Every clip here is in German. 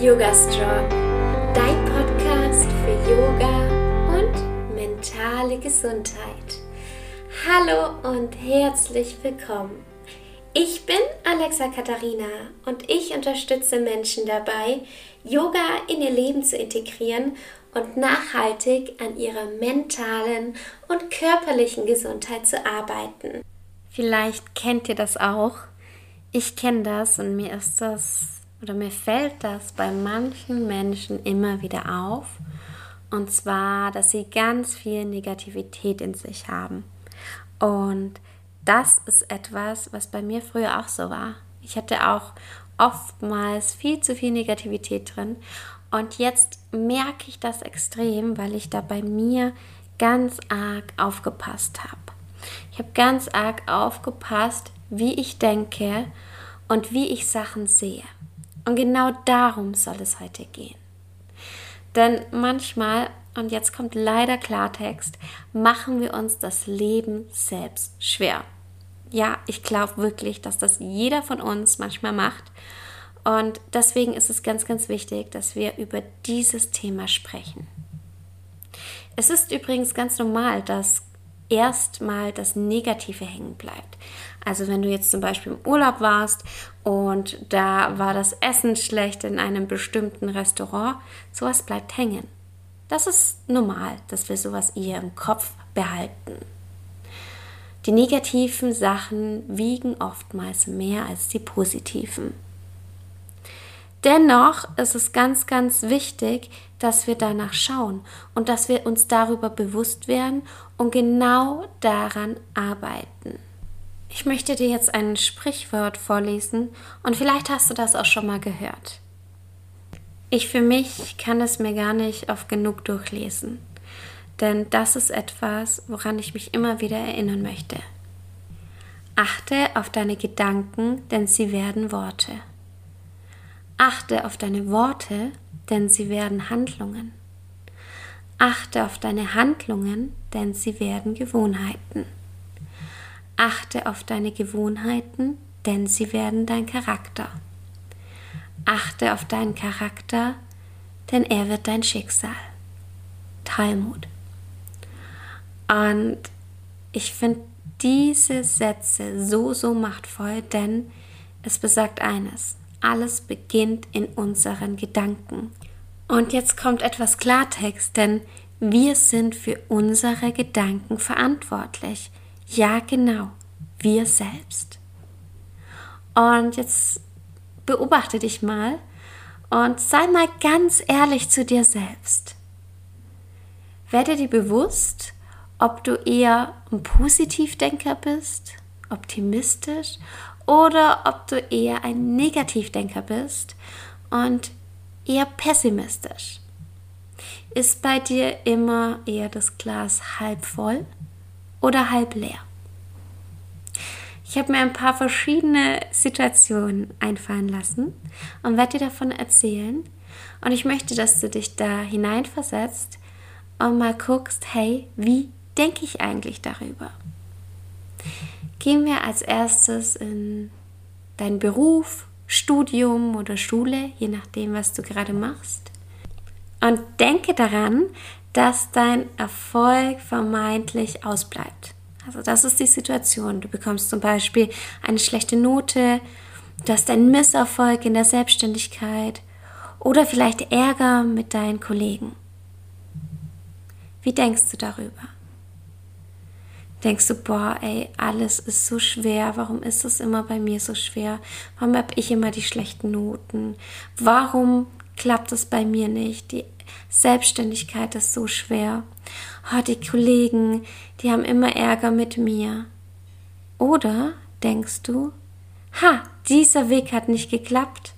Yoga Strong, dein Podcast für Yoga und mentale Gesundheit. Hallo und herzlich willkommen. Ich bin Alexa Katharina und ich unterstütze Menschen dabei, Yoga in ihr Leben zu integrieren und nachhaltig an ihrer mentalen und körperlichen Gesundheit zu arbeiten. Vielleicht kennt ihr das auch. Ich kenne das und mir ist das oder mir fällt das bei manchen Menschen immer wieder auf. Und zwar, dass sie ganz viel Negativität in sich haben. Und das ist etwas, was bei mir früher auch so war. Ich hatte auch oftmals viel zu viel Negativität drin. Und jetzt merke ich das extrem, weil ich da bei mir ganz arg aufgepasst habe. Ich habe ganz arg aufgepasst, wie ich denke und wie ich Sachen sehe. Und genau darum soll es heute gehen. Denn manchmal, und jetzt kommt leider Klartext, machen wir uns das Leben selbst schwer. Ja, ich glaube wirklich, dass das jeder von uns manchmal macht. Und deswegen ist es ganz, ganz wichtig, dass wir über dieses Thema sprechen. Es ist übrigens ganz normal, dass erstmal das Negative hängen bleibt. Also wenn du jetzt zum Beispiel im Urlaub warst und da war das Essen schlecht in einem bestimmten Restaurant, sowas bleibt hängen. Das ist normal, dass wir sowas eher im Kopf behalten. Die negativen Sachen wiegen oftmals mehr als die positiven. Dennoch ist es ganz, ganz wichtig, dass wir danach schauen und dass wir uns darüber bewusst werden und genau daran arbeiten. Ich möchte dir jetzt ein Sprichwort vorlesen und vielleicht hast du das auch schon mal gehört. Ich für mich kann es mir gar nicht oft genug durchlesen, denn das ist etwas, woran ich mich immer wieder erinnern möchte. Achte auf deine Gedanken, denn sie werden Worte. Achte auf deine Worte, denn sie werden Handlungen. Achte auf deine Handlungen, denn sie werden Gewohnheiten. Achte auf deine Gewohnheiten, denn sie werden dein Charakter. Achte auf deinen Charakter, denn er wird dein Schicksal. Talmud. Und ich finde diese Sätze so, so machtvoll, denn es besagt eines. Alles beginnt in unseren Gedanken. Und jetzt kommt etwas Klartext, denn wir sind für unsere Gedanken verantwortlich. Ja, genau, wir selbst. Und jetzt beobachte dich mal und sei mal ganz ehrlich zu dir selbst. Werde dir bewusst, ob du eher ein Positivdenker bist, optimistisch oder ob du eher ein Negativdenker bist und eher pessimistisch. Ist bei dir immer eher das Glas halb voll oder halb leer? Ich habe mir ein paar verschiedene Situationen einfallen lassen und werde dir davon erzählen. Und ich möchte, dass du dich da hineinversetzt und mal guckst, hey, wie denke ich eigentlich darüber? Gehen wir als erstes in deinen Beruf, Studium oder Schule, je nachdem, was du gerade machst. Und denke daran, dass dein Erfolg vermeintlich ausbleibt. Also das ist die Situation. Du bekommst zum Beispiel eine schlechte Note, du hast einen Misserfolg in der Selbstständigkeit oder vielleicht Ärger mit deinen Kollegen. Wie denkst du darüber? Denkst du, boah, ey, alles ist so schwer. Warum ist es immer bei mir so schwer? Warum habe ich immer die schlechten Noten? Warum klappt es bei mir nicht? Die Selbstständigkeit ist so schwer. Oh, die Kollegen, die haben immer Ärger mit mir. Oder denkst du, ha, dieser Weg hat nicht geklappt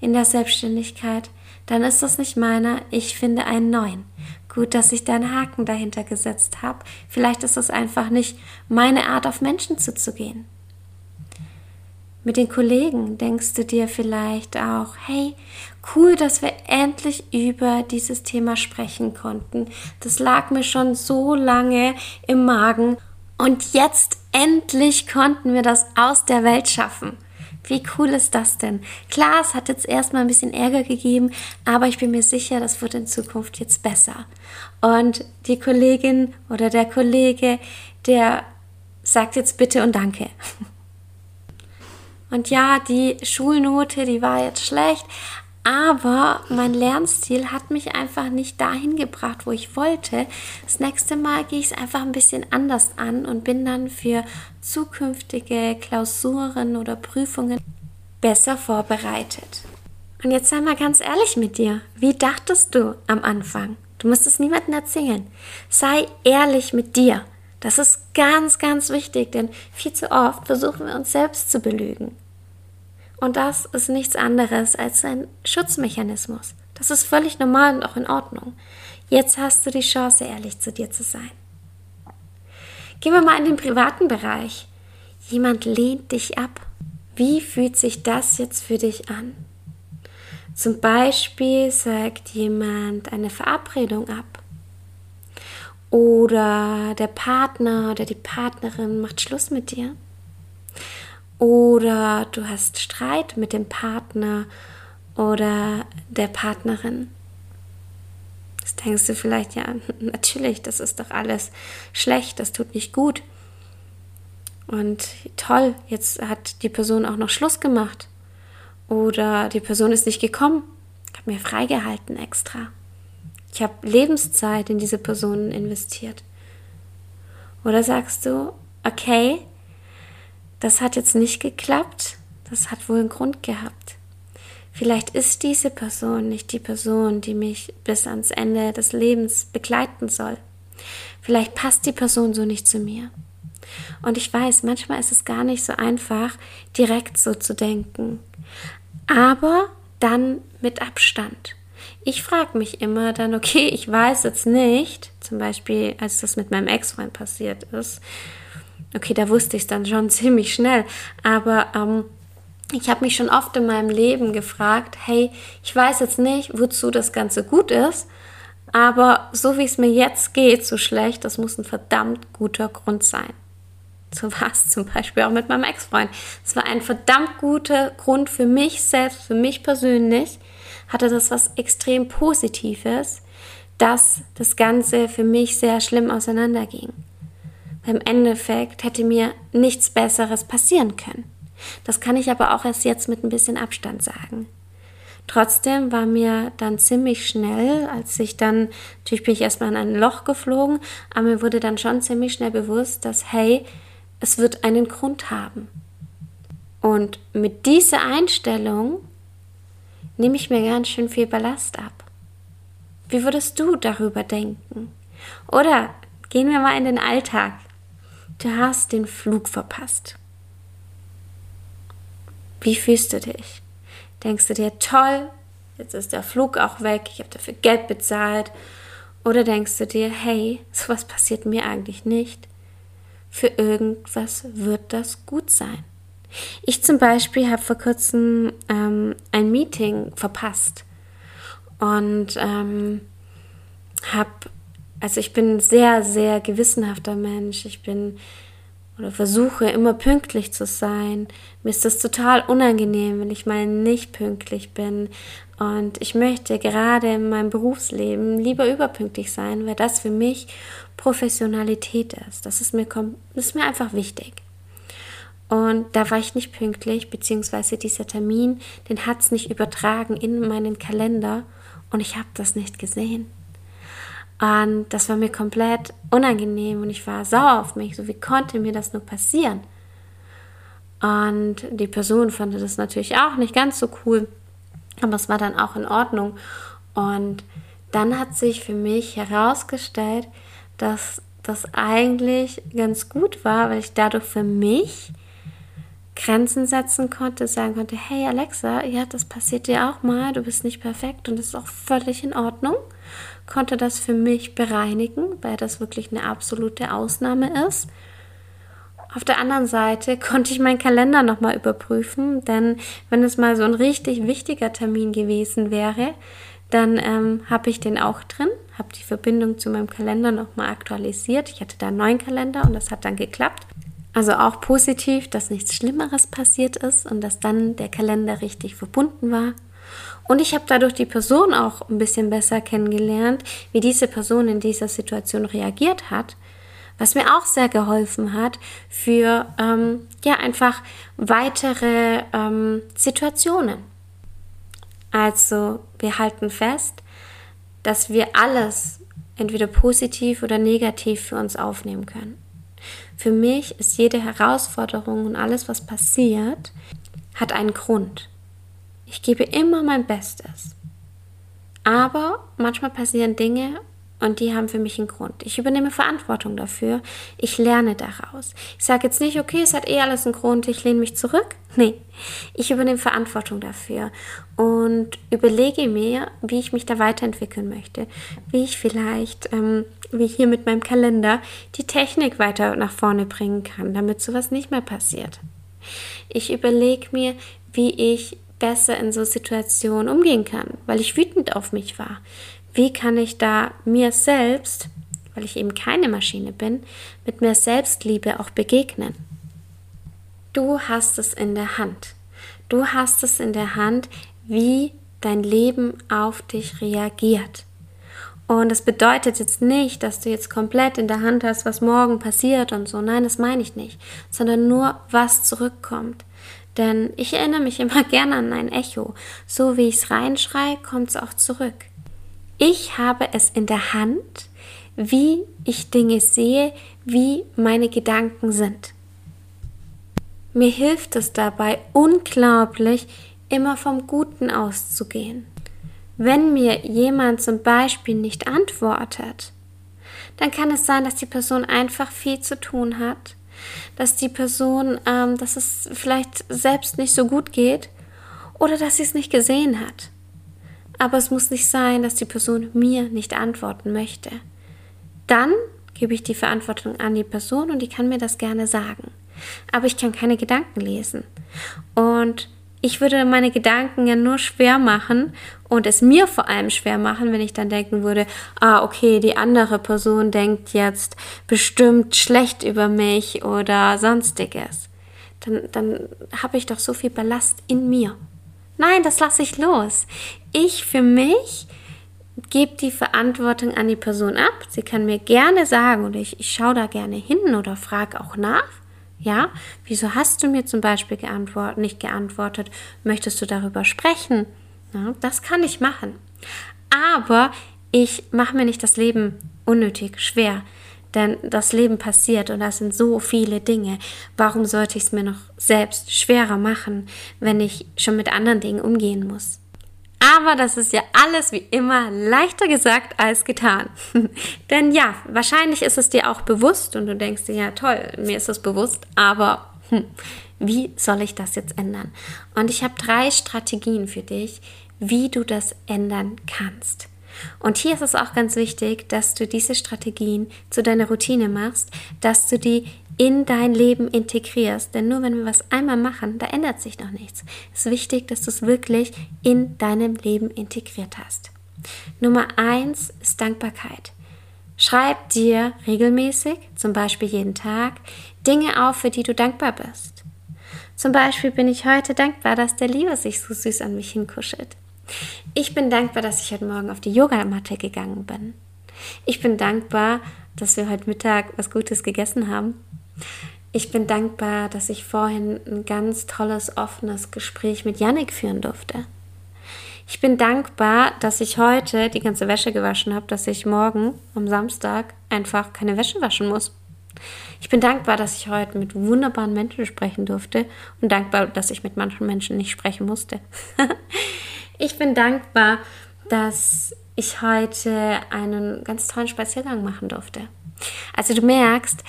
in der Selbstständigkeit, dann ist das nicht meiner, ich finde einen neuen. Gut, dass ich da einen Haken dahinter gesetzt habe. Vielleicht ist es einfach nicht meine Art, auf Menschen zuzugehen. Mit den Kollegen denkst du dir vielleicht auch, hey, cool, dass wir endlich über dieses Thema sprechen konnten. Das lag mir schon so lange im Magen und jetzt endlich konnten wir das aus der Welt schaffen. Wie cool ist das denn? Klar, es hat jetzt erstmal ein bisschen Ärger gegeben, aber ich bin mir sicher, das wird in Zukunft jetzt besser. Und die Kollegin oder der Kollege, der sagt jetzt bitte und danke. Und ja, die Schulnote, die war jetzt schlecht, aber mein Lernstil hat mich einfach nicht dahin gebracht, wo ich wollte. Das nächste Mal gehe ich es einfach ein bisschen anders an und bin dann für zukünftige Klausuren oder Prüfungen besser vorbereitet. Und jetzt sei mal ganz ehrlich mit dir. Wie dachtest du am Anfang? Du musst es niemandem erzählen. Sei ehrlich mit dir. Das ist ganz, ganz wichtig, denn viel zu oft versuchen wir uns selbst zu belügen. Und das ist nichts anderes als ein Schutzmechanismus. Das ist völlig normal und auch in Ordnung. Jetzt hast du die Chance, ehrlich zu dir zu sein. Gehen wir mal in den privaten Bereich. Jemand lehnt dich ab. Wie fühlt sich das jetzt für dich an? Zum Beispiel sagt jemand eine Verabredung ab. Oder der Partner oder die Partnerin macht Schluss mit dir. Oder du hast Streit mit dem Partner oder der Partnerin. Das denkst du vielleicht, ja, natürlich, das ist doch alles schlecht, das tut nicht gut. Und toll, jetzt hat die Person auch noch Schluss gemacht. Oder die Person ist nicht gekommen. Habe mir freigehalten extra. Ich habe Lebenszeit in diese Person investiert. Oder sagst du, okay, das hat jetzt nicht geklappt, das hat wohl einen Grund gehabt. Vielleicht ist diese Person nicht die Person, die mich bis ans Ende des Lebens begleiten soll. Vielleicht passt die Person so nicht zu mir. Und ich weiß, manchmal ist es gar nicht so einfach, direkt so zu denken. Aber dann mit Abstand. Ich frage mich immer dann, okay, ich weiß jetzt nicht, zum Beispiel als das mit meinem Ex-Freund passiert ist, Okay, da wusste ich es dann schon ziemlich schnell. Aber ähm, ich habe mich schon oft in meinem Leben gefragt, hey, ich weiß jetzt nicht, wozu das Ganze gut ist, aber so wie es mir jetzt geht, so schlecht, das muss ein verdammt guter Grund sein. So war es zum Beispiel auch mit meinem Ex-Freund. Es war ein verdammt guter Grund für mich selbst, für mich persönlich, hatte das was extrem Positives, dass das Ganze für mich sehr schlimm auseinanderging. Im Endeffekt hätte mir nichts Besseres passieren können. Das kann ich aber auch erst jetzt mit ein bisschen Abstand sagen. Trotzdem war mir dann ziemlich schnell, als ich dann, natürlich bin ich erstmal in ein Loch geflogen, aber mir wurde dann schon ziemlich schnell bewusst, dass, hey, es wird einen Grund haben. Und mit dieser Einstellung nehme ich mir ganz schön viel Ballast ab. Wie würdest du darüber denken? Oder gehen wir mal in den Alltag. Du hast den Flug verpasst. Wie fühlst du dich? Denkst du dir, toll, jetzt ist der Flug auch weg, ich habe dafür Geld bezahlt? Oder denkst du dir, hey, sowas passiert mir eigentlich nicht? Für irgendwas wird das gut sein. Ich zum Beispiel habe vor kurzem ähm, ein Meeting verpasst und ähm, habe also ich bin sehr, sehr gewissenhafter Mensch. Ich bin oder versuche immer pünktlich zu sein. Mir ist das total unangenehm, wenn ich mal nicht pünktlich bin. Und ich möchte gerade in meinem Berufsleben lieber überpünktlich sein, weil das für mich Professionalität ist. Das ist mir, das ist mir einfach wichtig. Und da war ich nicht pünktlich, beziehungsweise dieser Termin, den hat es nicht übertragen in meinen Kalender und ich habe das nicht gesehen. Und das war mir komplett unangenehm und ich war sauer auf mich. So, wie konnte mir das nur passieren? Und die Person fand das natürlich auch nicht ganz so cool, aber es war dann auch in Ordnung. Und dann hat sich für mich herausgestellt, dass das eigentlich ganz gut war, weil ich dadurch für mich Grenzen setzen konnte, sagen konnte, hey Alexa, ja, das passiert dir auch mal, du bist nicht perfekt und das ist auch völlig in Ordnung konnte das für mich bereinigen, weil das wirklich eine absolute Ausnahme ist. Auf der anderen Seite konnte ich meinen Kalender nochmal überprüfen, denn wenn es mal so ein richtig wichtiger Termin gewesen wäre, dann ähm, habe ich den auch drin, habe die Verbindung zu meinem Kalender nochmal aktualisiert. Ich hatte da einen neuen Kalender und das hat dann geklappt. Also auch positiv, dass nichts Schlimmeres passiert ist und dass dann der Kalender richtig verbunden war. Und ich habe dadurch die Person auch ein bisschen besser kennengelernt, wie diese Person in dieser Situation reagiert hat, was mir auch sehr geholfen hat für ähm, ja einfach weitere ähm, Situationen. Also wir halten fest, dass wir alles entweder positiv oder negativ für uns aufnehmen können. Für mich ist jede Herausforderung und alles, was passiert, hat einen Grund. Ich gebe immer mein Bestes. Aber manchmal passieren Dinge und die haben für mich einen Grund. Ich übernehme Verantwortung dafür. Ich lerne daraus. Ich sage jetzt nicht, okay, es hat eh alles einen Grund, ich lehne mich zurück. Nee, ich übernehme Verantwortung dafür und überlege mir, wie ich mich da weiterentwickeln möchte. Wie ich vielleicht, ähm, wie hier mit meinem Kalender, die Technik weiter nach vorne bringen kann, damit sowas nicht mehr passiert. Ich überlege mir, wie ich besser in so Situationen umgehen kann, weil ich wütend auf mich war wie kann ich da mir selbst, weil ich eben keine Maschine bin, mit mehr Selbstliebe auch begegnen? Du hast es in der Hand. Du hast es in der Hand, wie dein Leben auf dich reagiert. Und das bedeutet jetzt nicht, dass du jetzt komplett in der Hand hast, was morgen passiert und so. Nein, das meine ich nicht. Sondern nur, was zurückkommt. Denn ich erinnere mich immer gerne an ein Echo. So wie ich es reinschrei, kommt es auch zurück. Ich habe es in der Hand, wie ich Dinge sehe, wie meine Gedanken sind. Mir hilft es dabei unglaublich, immer vom Guten auszugehen. Wenn mir jemand zum Beispiel nicht antwortet, dann kann es sein, dass die Person einfach viel zu tun hat, dass die Person, ähm, dass es vielleicht selbst nicht so gut geht oder dass sie es nicht gesehen hat. Aber es muss nicht sein, dass die Person mir nicht antworten möchte. Dann gebe ich die Verantwortung an die Person und die kann mir das gerne sagen. Aber ich kann keine Gedanken lesen. Und ich würde meine Gedanken ja nur schwer machen und es mir vor allem schwer machen, wenn ich dann denken würde, ah, okay, die andere Person denkt jetzt bestimmt schlecht über mich oder sonstiges. Dann, dann habe ich doch so viel Ballast in mir. Nein, das lasse ich los. Ich für mich gebe die Verantwortung an die Person ab. Sie kann mir gerne sagen oder ich, ich schaue da gerne hin oder frage auch nach. Ja, wieso hast du mir zum Beispiel geantwortet, nicht geantwortet? Möchtest du darüber sprechen? Ja, das kann ich machen. Aber ich mache mir nicht das Leben unnötig schwer. Denn das Leben passiert und das sind so viele Dinge. Warum sollte ich es mir noch selbst schwerer machen, wenn ich schon mit anderen Dingen umgehen muss? Aber das ist ja alles wie immer leichter gesagt als getan. Denn ja, wahrscheinlich ist es dir auch bewusst und du denkst dir, ja toll, mir ist es bewusst, aber hm, wie soll ich das jetzt ändern? Und ich habe drei Strategien für dich, wie du das ändern kannst. Und hier ist es auch ganz wichtig, dass du diese Strategien zu deiner Routine machst, dass du die in dein Leben integrierst. Denn nur wenn wir was einmal machen, da ändert sich noch nichts. Es ist wichtig, dass du es wirklich in deinem Leben integriert hast. Nummer eins ist Dankbarkeit. Schreib dir regelmäßig, zum Beispiel jeden Tag, Dinge auf, für die du dankbar bist. Zum Beispiel bin ich heute dankbar, dass der Liebe sich so süß an mich hinkuschelt. Ich bin dankbar, dass ich heute Morgen auf die Yogamatte gegangen bin. Ich bin dankbar, dass wir heute Mittag was Gutes gegessen haben. Ich bin dankbar, dass ich vorhin ein ganz tolles, offenes Gespräch mit Yannick führen durfte. Ich bin dankbar, dass ich heute die ganze Wäsche gewaschen habe, dass ich morgen am Samstag einfach keine Wäsche waschen muss. Ich bin dankbar, dass ich heute mit wunderbaren Menschen sprechen durfte und dankbar, dass ich mit manchen Menschen nicht sprechen musste. Ich bin dankbar, dass ich heute einen ganz tollen Spaziergang machen durfte. Also du merkst,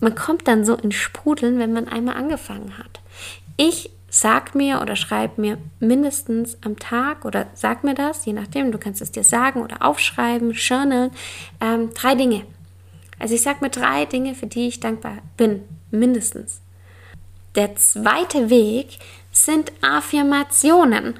man kommt dann so in Sprudeln, wenn man einmal angefangen hat. Ich sag mir oder schreib mir mindestens am Tag oder sag mir das, je nachdem, du kannst es dir sagen oder aufschreiben, journalen, ähm, drei Dinge. Also ich sag mir drei Dinge, für die ich dankbar bin, mindestens. Der zweite Weg sind Affirmationen.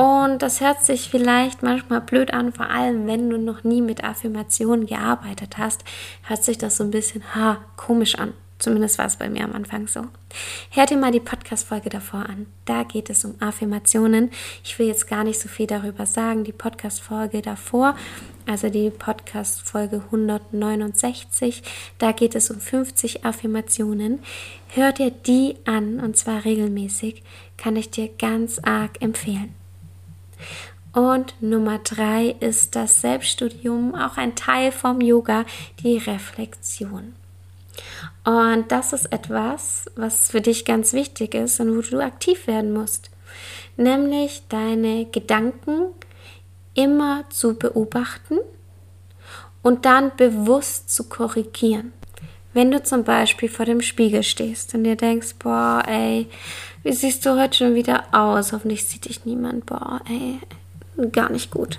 Und das hört sich vielleicht manchmal blöd an, vor allem wenn du noch nie mit Affirmationen gearbeitet hast, hört sich das so ein bisschen ha, komisch an. Zumindest war es bei mir am Anfang so. Hör dir mal die Podcast-Folge davor an. Da geht es um Affirmationen. Ich will jetzt gar nicht so viel darüber sagen. Die Podcast-Folge davor, also die Podcast-Folge 169, da geht es um 50 Affirmationen. Hör dir die an und zwar regelmäßig. Kann ich dir ganz arg empfehlen. Und Nummer drei ist das Selbststudium, auch ein Teil vom Yoga, die Reflexion. Und das ist etwas, was für dich ganz wichtig ist und wo du aktiv werden musst. Nämlich deine Gedanken immer zu beobachten und dann bewusst zu korrigieren. Wenn du zum Beispiel vor dem Spiegel stehst und dir denkst, boah, ey, wie siehst du heute schon wieder aus? Hoffentlich sieht dich niemand, boah, ey, gar nicht gut.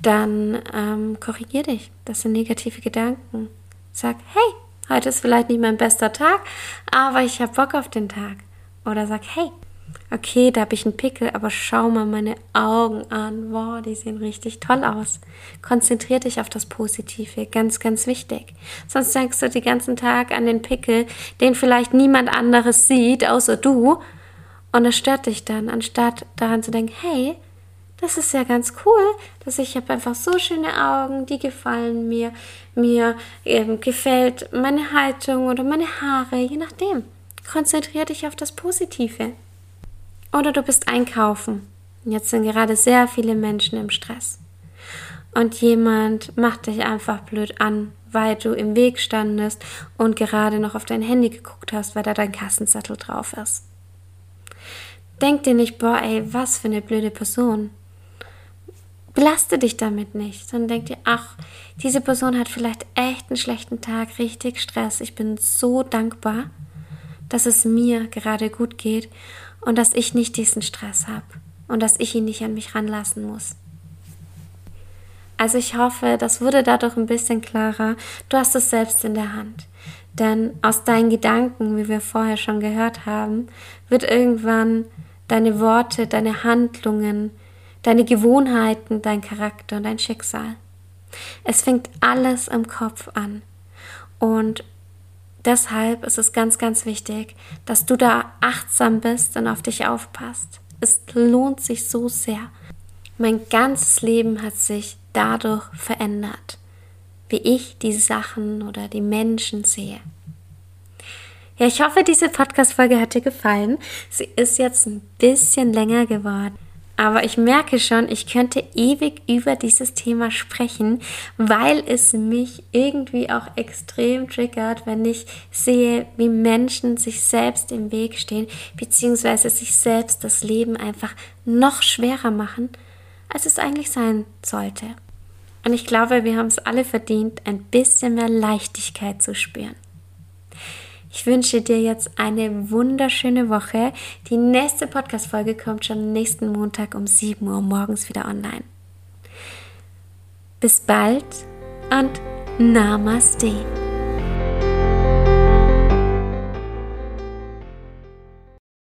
Dann ähm, korrigier dich. Das sind negative Gedanken. Sag, hey, Heute ist vielleicht nicht mein bester Tag, aber ich habe Bock auf den Tag. Oder sag, hey, okay, da habe ich einen Pickel, aber schau mal meine Augen an. Wow, die sehen richtig toll aus. Konzentrier dich auf das Positive, ganz, ganz wichtig. Sonst denkst du den ganzen Tag an den Pickel, den vielleicht niemand anderes sieht, außer du. Und es stört dich dann, anstatt daran zu denken, hey, das ist ja ganz cool, dass ich habe einfach so schöne Augen, die gefallen mir, mir ähm, gefällt meine Haltung oder meine Haare, je nachdem. Konzentriere dich auf das Positive. Oder du bist einkaufen. Jetzt sind gerade sehr viele Menschen im Stress. Und jemand macht dich einfach blöd an, weil du im Weg standest und gerade noch auf dein Handy geguckt hast, weil da dein Kassenzettel drauf ist. Denk dir nicht, boah, ey, was für eine blöde Person belaste dich damit nicht, sondern denk dir, ach, diese Person hat vielleicht echt einen schlechten Tag, richtig Stress. Ich bin so dankbar, dass es mir gerade gut geht und dass ich nicht diesen Stress habe und dass ich ihn nicht an mich ranlassen muss. Also ich hoffe, das wurde dadurch ein bisschen klarer. Du hast es selbst in der Hand. Denn aus deinen Gedanken, wie wir vorher schon gehört haben, wird irgendwann deine Worte, deine Handlungen, deine Gewohnheiten, dein Charakter und dein Schicksal. Es fängt alles im Kopf an. Und deshalb ist es ganz, ganz wichtig, dass du da achtsam bist und auf dich aufpasst. Es lohnt sich so sehr. Mein ganzes Leben hat sich dadurch verändert, wie ich die Sachen oder die Menschen sehe. Ja, ich hoffe, diese Podcast-Folge hat dir gefallen. Sie ist jetzt ein bisschen länger geworden. Aber ich merke schon, ich könnte ewig über dieses Thema sprechen, weil es mich irgendwie auch extrem triggert, wenn ich sehe, wie Menschen sich selbst im Weg stehen, beziehungsweise sich selbst das Leben einfach noch schwerer machen, als es eigentlich sein sollte. Und ich glaube, wir haben es alle verdient, ein bisschen mehr Leichtigkeit zu spüren. Ich wünsche dir jetzt eine wunderschöne Woche. Die nächste Podcast-Folge kommt schon nächsten Montag um 7 Uhr morgens wieder online. Bis bald und Namaste.